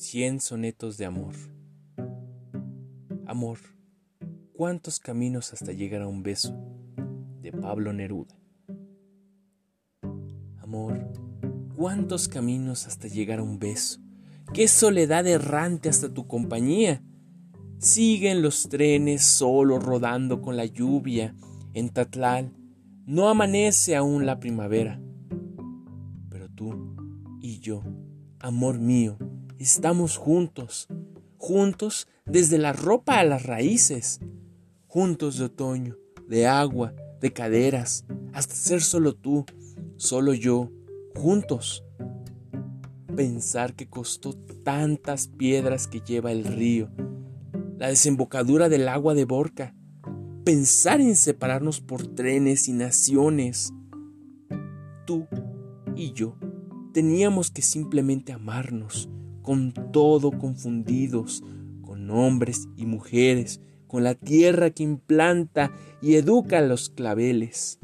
Cien sonetos de amor. Amor, ¿cuántos caminos hasta llegar a un beso? De Pablo Neruda. Amor, ¿cuántos caminos hasta llegar a un beso? ¿Qué soledad errante hasta tu compañía? Siguen los trenes solo rodando con la lluvia. En Tatlal no amanece aún la primavera. Pero tú y yo, amor mío, estamos juntos, juntos desde la ropa a las raíces, juntos de otoño, de agua, de caderas, hasta ser solo tú, solo yo, juntos. Pensar que costó tantas piedras que lleva el río, la desembocadura del agua de Borca, pensar en separarnos por trenes y naciones. Tú y yo teníamos que simplemente amarnos, con todo confundidos, con hombres y mujeres, con la tierra que implanta y educa los claveles.